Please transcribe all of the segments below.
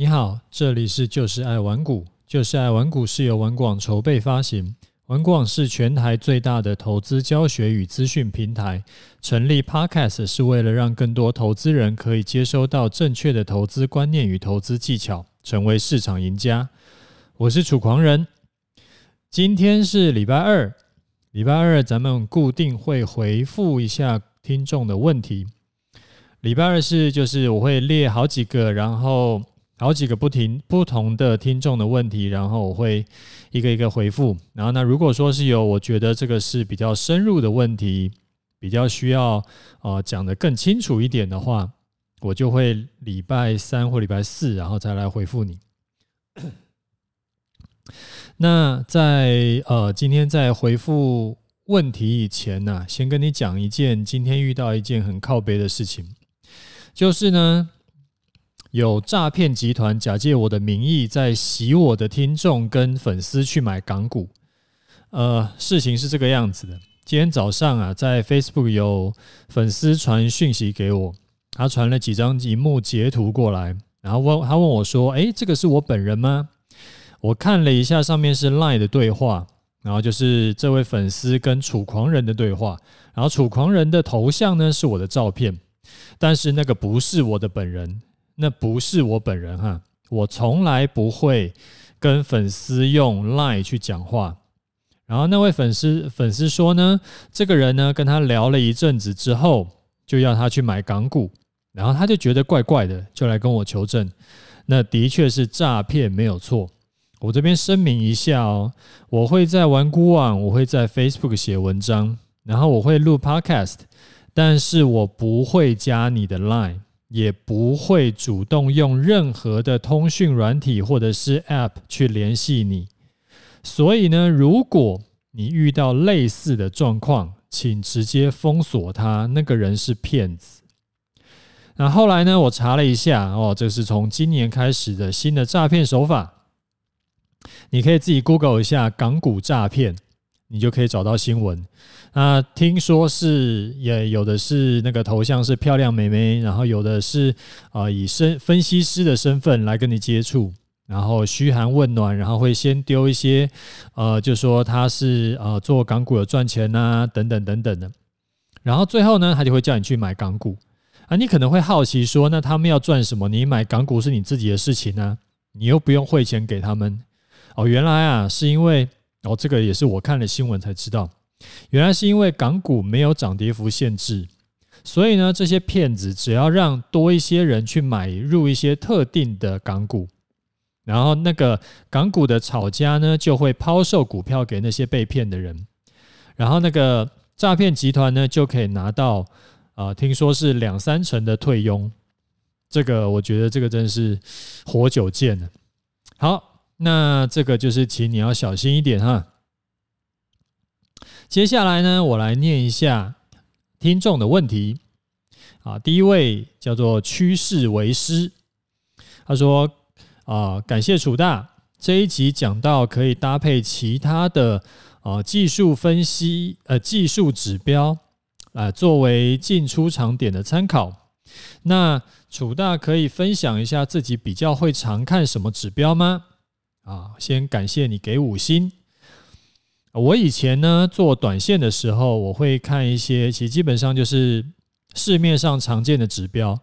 你好，这里是就是爱玩股，就是爱玩股是由玩广筹备发行，玩广是全台最大的投资教学与资讯平台。成立 Podcast 是为了让更多投资人可以接收到正确的投资观念与投资技巧，成为市场赢家。我是楚狂人，今天是礼拜二，礼拜二咱们固定会回复一下听众的问题。礼拜二是就是我会列好几个，然后。好几个不停不同的听众的问题，然后我会一个一个回复。然后呢，如果说是有我觉得这个是比较深入的问题，比较需要呃讲得更清楚一点的话，我就会礼拜三或礼拜四，然后再来回复你。那在呃今天在回复问题以前呢，先跟你讲一件今天遇到一件很靠背的事情，就是呢。有诈骗集团假借我的名义，在洗我的听众跟粉丝去买港股。呃，事情是这个样子的。今天早上啊，在 Facebook 有粉丝传讯息给我，他传了几张荧幕截图过来，然后问他问我说：“诶，这个是我本人吗？”我看了一下，上面是 Line 的对话，然后就是这位粉丝跟楚狂人的对话，然后楚狂人的头像呢是我的照片，但是那个不是我的本人。那不是我本人哈，我从来不会跟粉丝用 Line 去讲话。然后那位粉丝粉丝说呢，这个人呢跟他聊了一阵子之后，就要他去买港股，然后他就觉得怪怪的，就来跟我求证。那的确是诈骗，没有错。我这边声明一下哦，我会在玩孤网，我会在 Facebook 写文章，然后我会录 Podcast，但是我不会加你的 Line。也不会主动用任何的通讯软体或者是 App 去联系你，所以呢，如果你遇到类似的状况，请直接封锁他，那个人是骗子。那后来呢，我查了一下，哦，这是从今年开始的新的诈骗手法，你可以自己 Google 一下港股诈骗。你就可以找到新闻。那听说是也有的是那个头像是漂亮美眉，然后有的是啊以身分析师的身份来跟你接触，然后嘘寒问暖，然后会先丢一些呃，就说他是呃做港股有赚钱呐，等等等等的。然后最后呢，他就会叫你去买港股啊。你可能会好奇说，那他们要赚什么？你买港股是你自己的事情呢，你又不用汇钱给他们哦。原来啊，是因为。然后这个也是我看了新闻才知道，原来是因为港股没有涨跌幅限制，所以呢，这些骗子只要让多一些人去买入一些特定的港股，然后那个港股的炒家呢就会抛售股票给那些被骗的人，然后那个诈骗集团呢就可以拿到啊，听说是两三成的退佣，这个我觉得这个真是活久见了。好。那这个就是，请你要小心一点哈。接下来呢，我来念一下听众的问题。啊，第一位叫做趋势为师，他说：啊，感谢楚大这一集讲到可以搭配其他的啊技术分析呃技术指标啊作为进出场点的参考。那楚大可以分享一下自己比较会常看什么指标吗？啊，先感谢你给五星。我以前呢做短线的时候，我会看一些，其实基本上就是市面上常见的指标。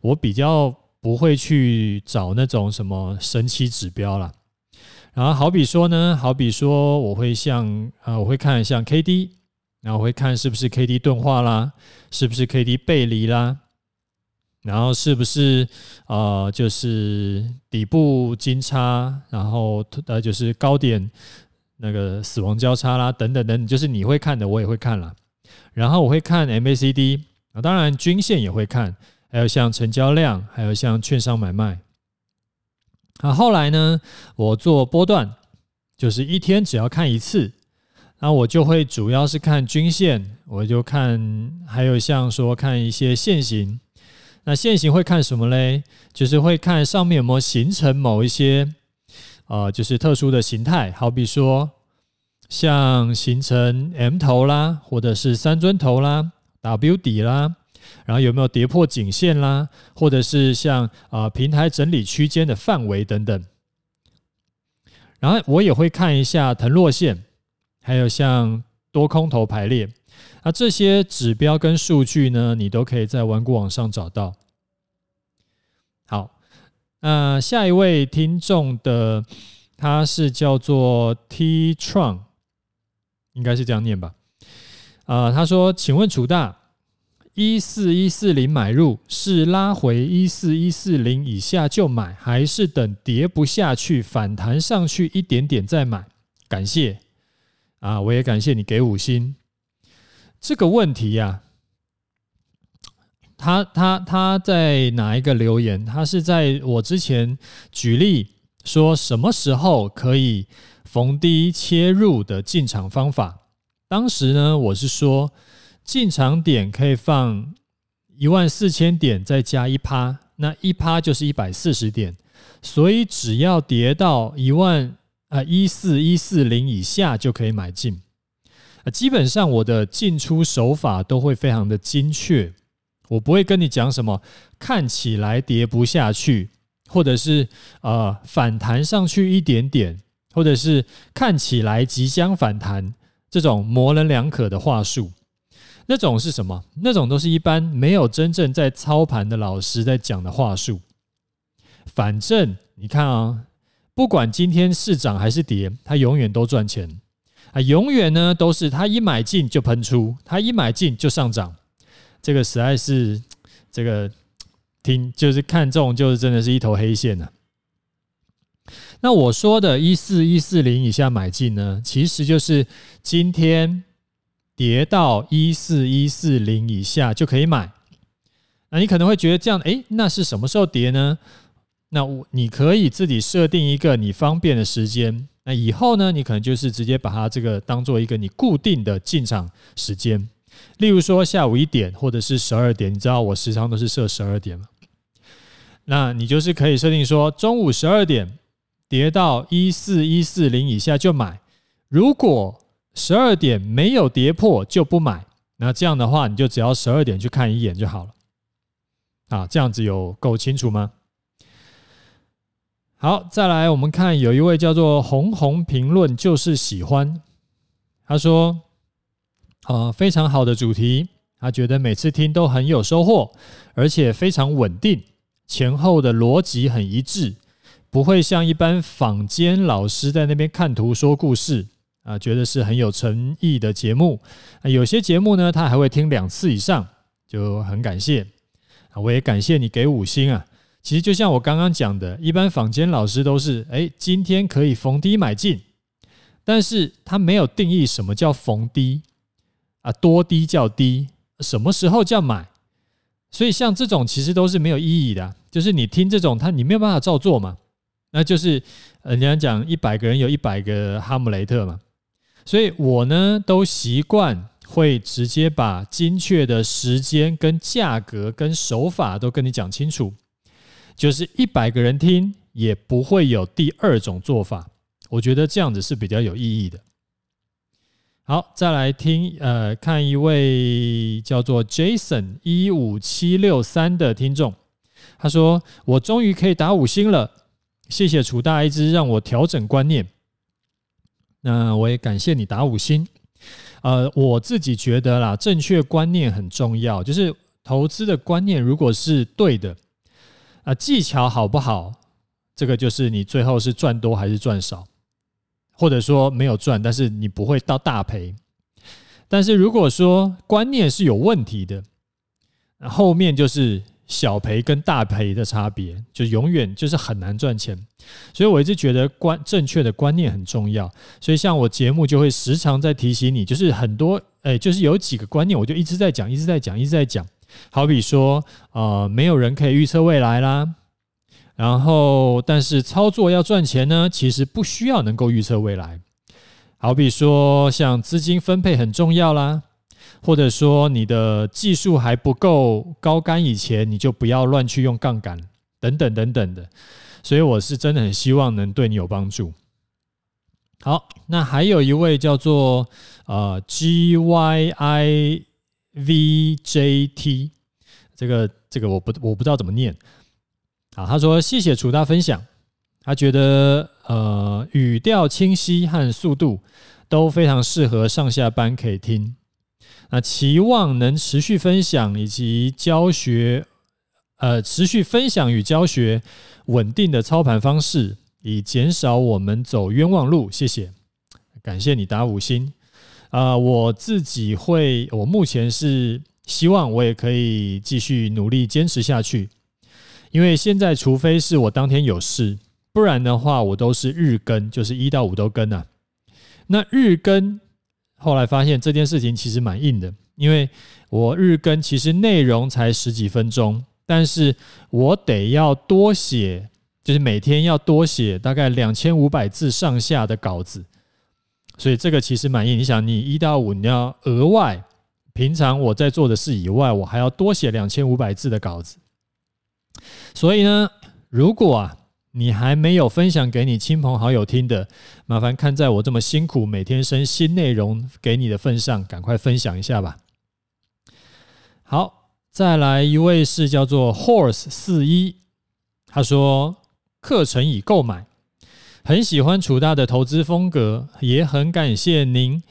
我比较不会去找那种什么神奇指标啦。然后好比说呢，好比说我会像啊，我会看像 K D，然后我会看是不是 K D 钝化啦，是不是 K D 背离啦。然后是不是呃，就是底部金叉，然后呃，就是高点那个死亡交叉啦，等等等等，就是你会看的，我也会看啦。然后我会看 MACD 啊，当然均线也会看，还有像成交量，还有像券商买卖。啊，后来呢，我做波段，就是一天只要看一次，那我就会主要是看均线，我就看，还有像说看一些线型。那线型会看什么嘞？就是会看上面有没有形成某一些，呃，就是特殊的形态，好比说像形成 M 头啦，或者是三尊头啦、W 底啦，然后有没有跌破颈线啦，或者是像啊、呃、平台整理区间的范围等等。然后我也会看一下腾落线，还有像多空头排列，那这些指标跟数据呢，你都可以在玩股网上找到。好，那下一位听众的他是叫做 T Tron，应该是这样念吧？啊、呃，他说：“请问楚大，一四一四零买入是拉回一四一四零以下就买，还是等跌不下去反弹上去一点点再买？感谢啊，我也感谢你给五星。这个问题呀、他他他在哪一个留言？他是在我之前举例说什么时候可以逢低切入的进场方法。”当时呢，我是说进场点可以放一万四千点，再加一趴，那一趴就是一百四十点，所以只要跌到一万啊一四一四零以下就可以买进。啊，基本上我的进出手法都会非常的精确，我不会跟你讲什么看起来跌不下去，或者是呃反弹上去一点点，或者是看起来即将反弹。这种模棱两可的话术，那种是什么？那种都是一般没有真正在操盘的老师在讲的话术。反正你看啊，不管今天是涨还是跌，它永远都赚钱啊！永远呢都是它一买进就喷出，它一买进就上涨。这个实在是这个听就是看中就是真的是一头黑线呐、啊。那我说的一四一四零以下买进呢，其实就是今天跌到一四一四零以下就可以买。那你可能会觉得这样，诶，那是什么时候跌呢？那我你可以自己设定一个你方便的时间。那以后呢，你可能就是直接把它这个当做一个你固定的进场时间。例如说下午一点或者是十二点，你知道我时常都是设十二点嘛。那你就是可以设定说中午十二点。跌到一四一四零以下就买，如果十二点没有跌破就不买。那这样的话，你就只要十二点去看一眼就好了。啊，这样子有够清楚吗？好，再来我们看，有一位叫做红红评论就是喜欢，他说，啊，非常好的主题，他觉得每次听都很有收获，而且非常稳定，前后的逻辑很一致。不会像一般坊间老师在那边看图说故事啊，觉得是很有诚意的节目。有些节目呢，他还会听两次以上，就很感谢啊。我也感谢你给五星啊。其实就像我刚刚讲的，一般坊间老师都是，哎，今天可以逢低买进，但是他没有定义什么叫逢低啊，多低叫低，什么时候叫买？所以像这种其实都是没有意义的，就是你听这种，他你没有办法照做嘛。那就是人家讲一百个人有一百个哈姆雷特嘛，所以我呢都习惯会直接把精确的时间跟价格跟手法都跟你讲清楚，就是一百个人听也不会有第二种做法，我觉得这样子是比较有意义的。好，再来听呃看一位叫做 Jason 一五七六三的听众，他说我终于可以打五星了。谢谢楚大一只让我调整观念，那我也感谢你打五星。呃，我自己觉得啦，正确观念很重要，就是投资的观念如果是对的，啊，技巧好不好，这个就是你最后是赚多还是赚少，或者说没有赚，但是你不会到大赔。但是如果说观念是有问题的，后面就是。小赔跟大赔的差别，就永远就是很难赚钱，所以我一直觉得观正确的观念很重要。所以像我节目就会时常在提醒你，就是很多哎，就是有几个观念，我就一直在讲，一直在讲，一直在讲。好比说，呃，没有人可以预测未来啦。然后，但是操作要赚钱呢，其实不需要能够预测未来。好比说，像资金分配很重要啦。或者说你的技术还不够高竿，以前你就不要乱去用杠杆，等等等等的。所以我是真的很希望能对你有帮助。好，那还有一位叫做呃 G Y I V J T，这个这个我不我不知道怎么念。啊，他说谢谢楚大分享，他觉得呃语调清晰和速度都非常适合上下班可以听。那期望能持续分享以及教学，呃，持续分享与教学稳定的操盘方式，以减少我们走冤枉路。谢谢，感谢你打五星。啊、我自己会，我目前是希望我也可以继续努力坚持下去，因为现在除非是我当天有事，不然的话我都是日更，就是一到五都更啊。那日更。后来发现这件事情其实蛮硬的，因为我日更其实内容才十几分钟，但是我得要多写，就是每天要多写大概两千五百字上下的稿子，所以这个其实满意。你想，你一到五你要额外，平常我在做的事以外，我还要多写两千五百字的稿子，所以呢，如果啊。你还没有分享给你亲朋好友听的，麻烦看在我这么辛苦每天生新内容给你的份上，赶快分享一下吧。好，再来一位是叫做 Horse 四一，他说课程已购买，很喜欢楚大的投资风格，也很感谢您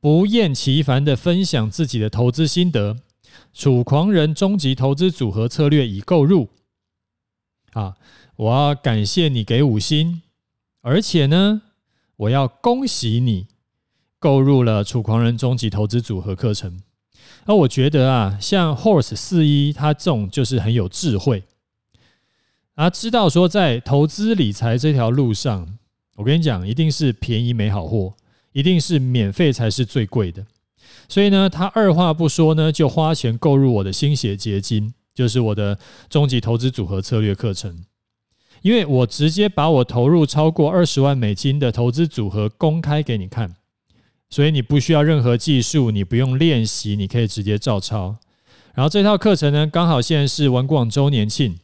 不厌其烦的分享自己的投资心得。楚狂人终极投资组合策略已购入，啊。我要感谢你给五星，而且呢，我要恭喜你购入了《楚狂人终极投资组合》课程。而我觉得啊，像 Horse 四一他这种就是很有智慧，啊，知道说在投资理财这条路上，我跟你讲，一定是便宜没好货，一定是免费才是最贵的。所以呢，他二话不说呢，就花钱购入我的心血结晶，就是我的终极投资组合策略课程。因为我直接把我投入超过二十万美金的投资组合公开给你看，所以你不需要任何技术，你不用练习，你可以直接照抄。然后这套课程呢，刚好现在是文广周年庆，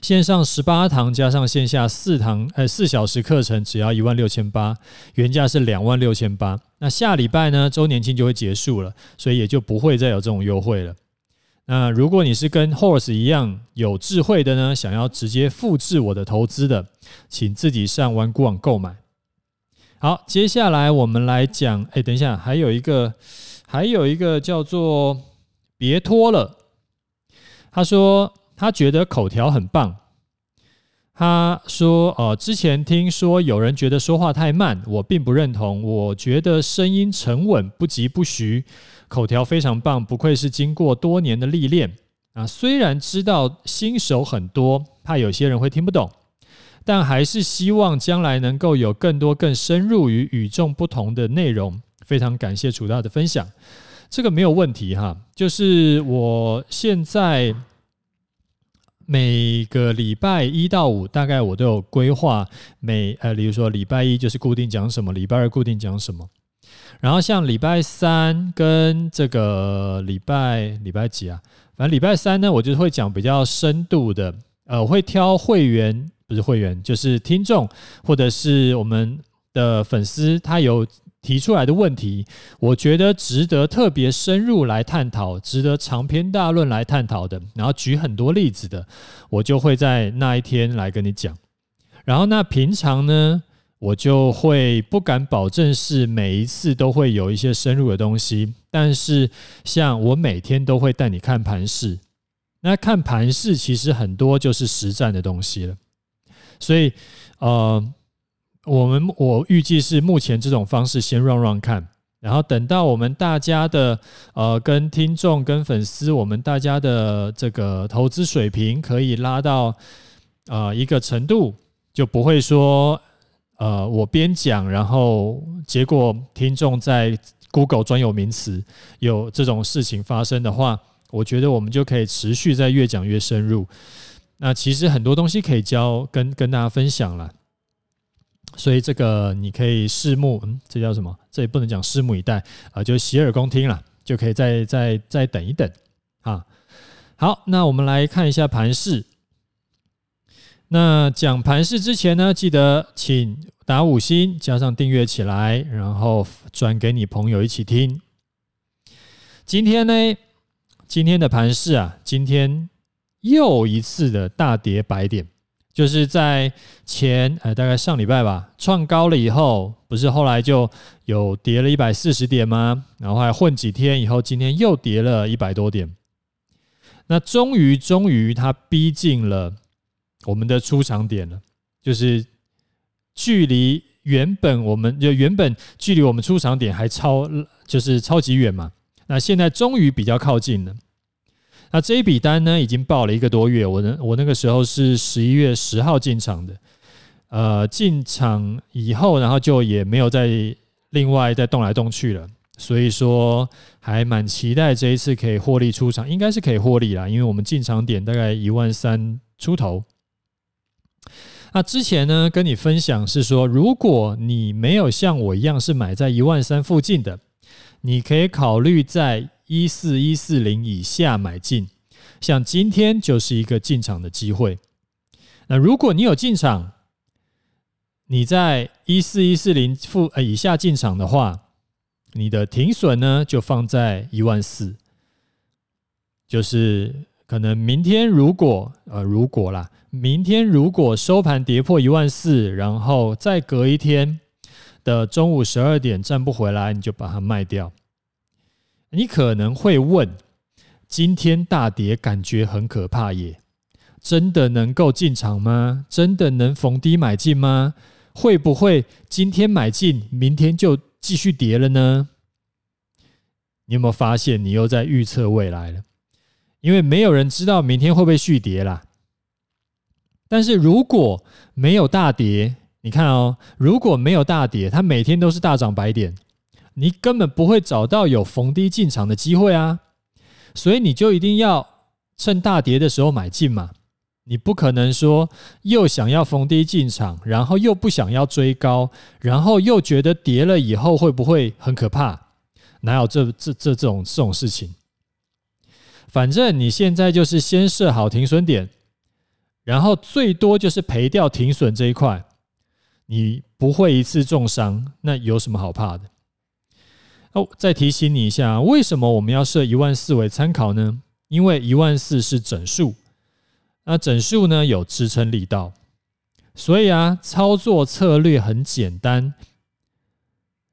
线上十八堂加上线下四堂，呃，四小时课程只要一万六千八，原价是两万六千八。那下礼拜呢，周年庆就会结束了，所以也就不会再有这种优惠了。那如果你是跟 Horse 一样有智慧的呢，想要直接复制我的投资的，请自己上玩股网购买。好，接下来我们来讲，哎，等一下，还有一个，还有一个叫做别拖了。他说他觉得口条很棒。他说，呃，之前听说有人觉得说话太慢，我并不认同，我觉得声音沉稳，不疾不徐。口条非常棒，不愧是经过多年的历练啊！虽然知道新手很多，怕有些人会听不懂，但还是希望将来能够有更多更深入与与众不同的内容。非常感谢楚大的分享，这个没有问题哈。就是我现在每个礼拜一到五，大概我都有规划，每呃，比如说礼拜一就是固定讲什么，礼拜二固定讲什么。然后像礼拜三跟这个礼拜礼拜几啊？反正礼拜三呢，我就会讲比较深度的，呃，我会挑会员，不是会员，就是听众或者是我们的粉丝，他有提出来的问题，我觉得值得特别深入来探讨，值得长篇大论来探讨的，然后举很多例子的，我就会在那一天来跟你讲。然后那平常呢，我就会不敢保证是每一次都会有一些深入的东西，但是像我每天都会带你看盘市，那看盘市其实很多就是实战的东西了，所以呃，我们我预计是目前这种方式先 run run 看，然后等到我们大家的呃跟听众跟粉丝，我们大家的这个投资水平可以拉到呃一个程度，就不会说。呃，我边讲，然后结果听众在 Google 专有名词有这种事情发生的话，我觉得我们就可以持续在越讲越深入。那其实很多东西可以教跟跟大家分享了，所以这个你可以拭目，嗯，这叫什么？这也不能讲拭目以待啊，就洗耳恭听了，就可以再再再等一等啊。好，那我们来看一下盘势。那讲盘势之前呢，记得请打五星，加上订阅起来，然后转给你朋友一起听。今天呢，今天的盘势啊，今天又一次的大跌百点，就是在前呃大概上礼拜吧，创高了以后，不是后来就有跌了一百四十点吗？然后还混几天以后，今天又跌了一百多点。那终于，终于它逼近了我们的出场点了，就是距离原本我们就原本距离我们出场点还超，就是超级远嘛。那现在终于比较靠近了。那这一笔单呢，已经报了一个多月。我那我那个时候是十一月十号进场的，呃，进场以后，然后就也没有再另外再动来动去了。所以说，还蛮期待这一次可以获利出场，应该是可以获利啦，因为我们进场点大概一万三出头。那之前呢，跟你分享是说，如果你没有像我一样是买在一万三附近的。你可以考虑在一四一四零以下买进，像今天就是一个进场的机会。那如果你有进场，你在一四一四零附呃以下进场的话，你的停损呢就放在一万四，就是可能明天如果呃如果啦，明天如果收盘跌破一万四，然后再隔一天。的中午十二点站不回来，你就把它卖掉。你可能会问：今天大跌，感觉很可怕耶，真的能够进场吗？真的能逢低买进吗？会不会今天买进，明天就继续跌了呢？你有没有发现，你又在预测未来了？因为没有人知道明天会不会续跌啦。但是如果没有大跌，你看哦，如果没有大跌，它每天都是大涨百点，你根本不会找到有逢低进场的机会啊！所以你就一定要趁大跌的时候买进嘛。你不可能说又想要逢低进场，然后又不想要追高，然后又觉得跌了以后会不会很可怕？哪有这这这这种这种事情？反正你现在就是先设好停损点，然后最多就是赔掉停损这一块。你不会一次重伤，那有什么好怕的？哦，再提醒你一下，为什么我们要设一万四为参考呢？因为一万四是整数，那整数呢有支撑力道，所以啊，操作策略很简单，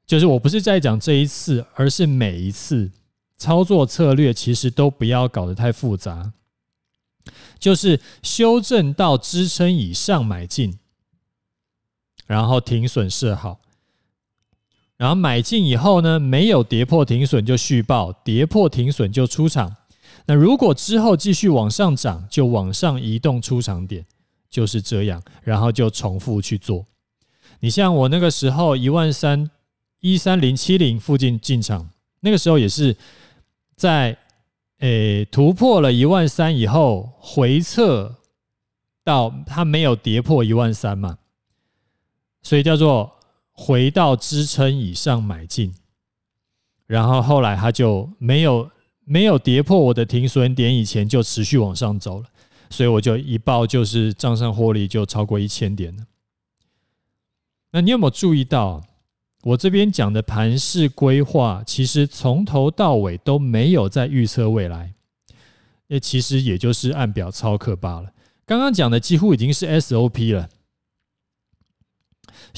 就是我不是在讲这一次，而是每一次。操作策略其实都不要搞得太复杂，就是修正到支撑以上买进。然后停损设好，然后买进以后呢，没有跌破停损就续报，跌破停损就出场。那如果之后继续往上涨，就往上移动出场点，就是这样。然后就重复去做。你像我那个时候一万三一三零七零附近进场，那个时候也是在诶突破了一万三以后回撤到它没有跌破一万三嘛。所以叫做回到支撑以上买进，然后后来它就没有没有跌破我的停损点以前就持续往上走了，所以我就一报就是账上获利就超过一千点了。那你有没有注意到我这边讲的盘势规划，其实从头到尾都没有在预测未来，那其实也就是按表操课罢了。刚刚讲的几乎已经是 SOP 了。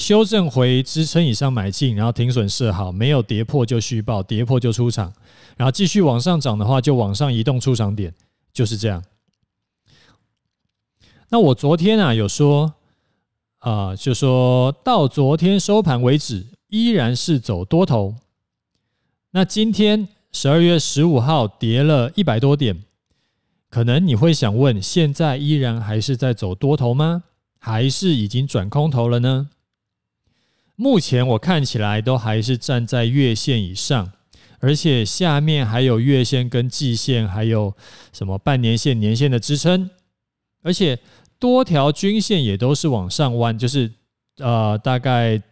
修正回支撑以上买进，然后停损设好，没有跌破就续报，跌破就出场，然后继续往上涨的话，就往上移动出场点，就是这样。那我昨天啊有说啊、就说到昨天收盘为止，依然是走多头。那今天十二月十五号跌了一百多点，可能你会想问：现在依然还是在走多头吗？还是已经转空头了呢？目前我看起来都还是站在月线以上，而且下面还有月线跟季线，还有什么半年线、年线的支撑，而且多条均线也都是往上弯，就是呃大概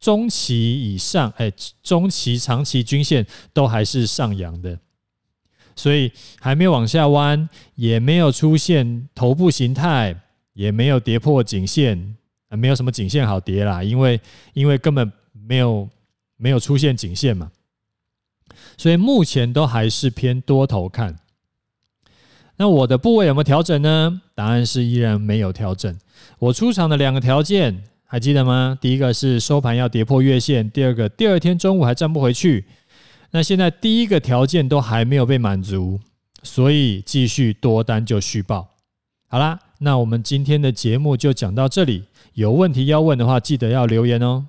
中期以上，哎，中期、长期均线都还是上扬的，所以还没有往下弯，也没有出现头部形态，也没有跌破颈线。没有什么颈线好跌啦，因为因为根本没有没有出现颈线嘛，所以目前都还是偏多头看。那我的部位有没有调整呢？答案是依然没有调整。我出场的两个条件还记得吗？第一个是收盘要跌破月线，第二个第二天中午还站不回去。那现在第一个条件都还没有被满足，所以继续多单就续报。好啦，那我们今天的节目就讲到这里。有问题要问的话，记得要留言哦。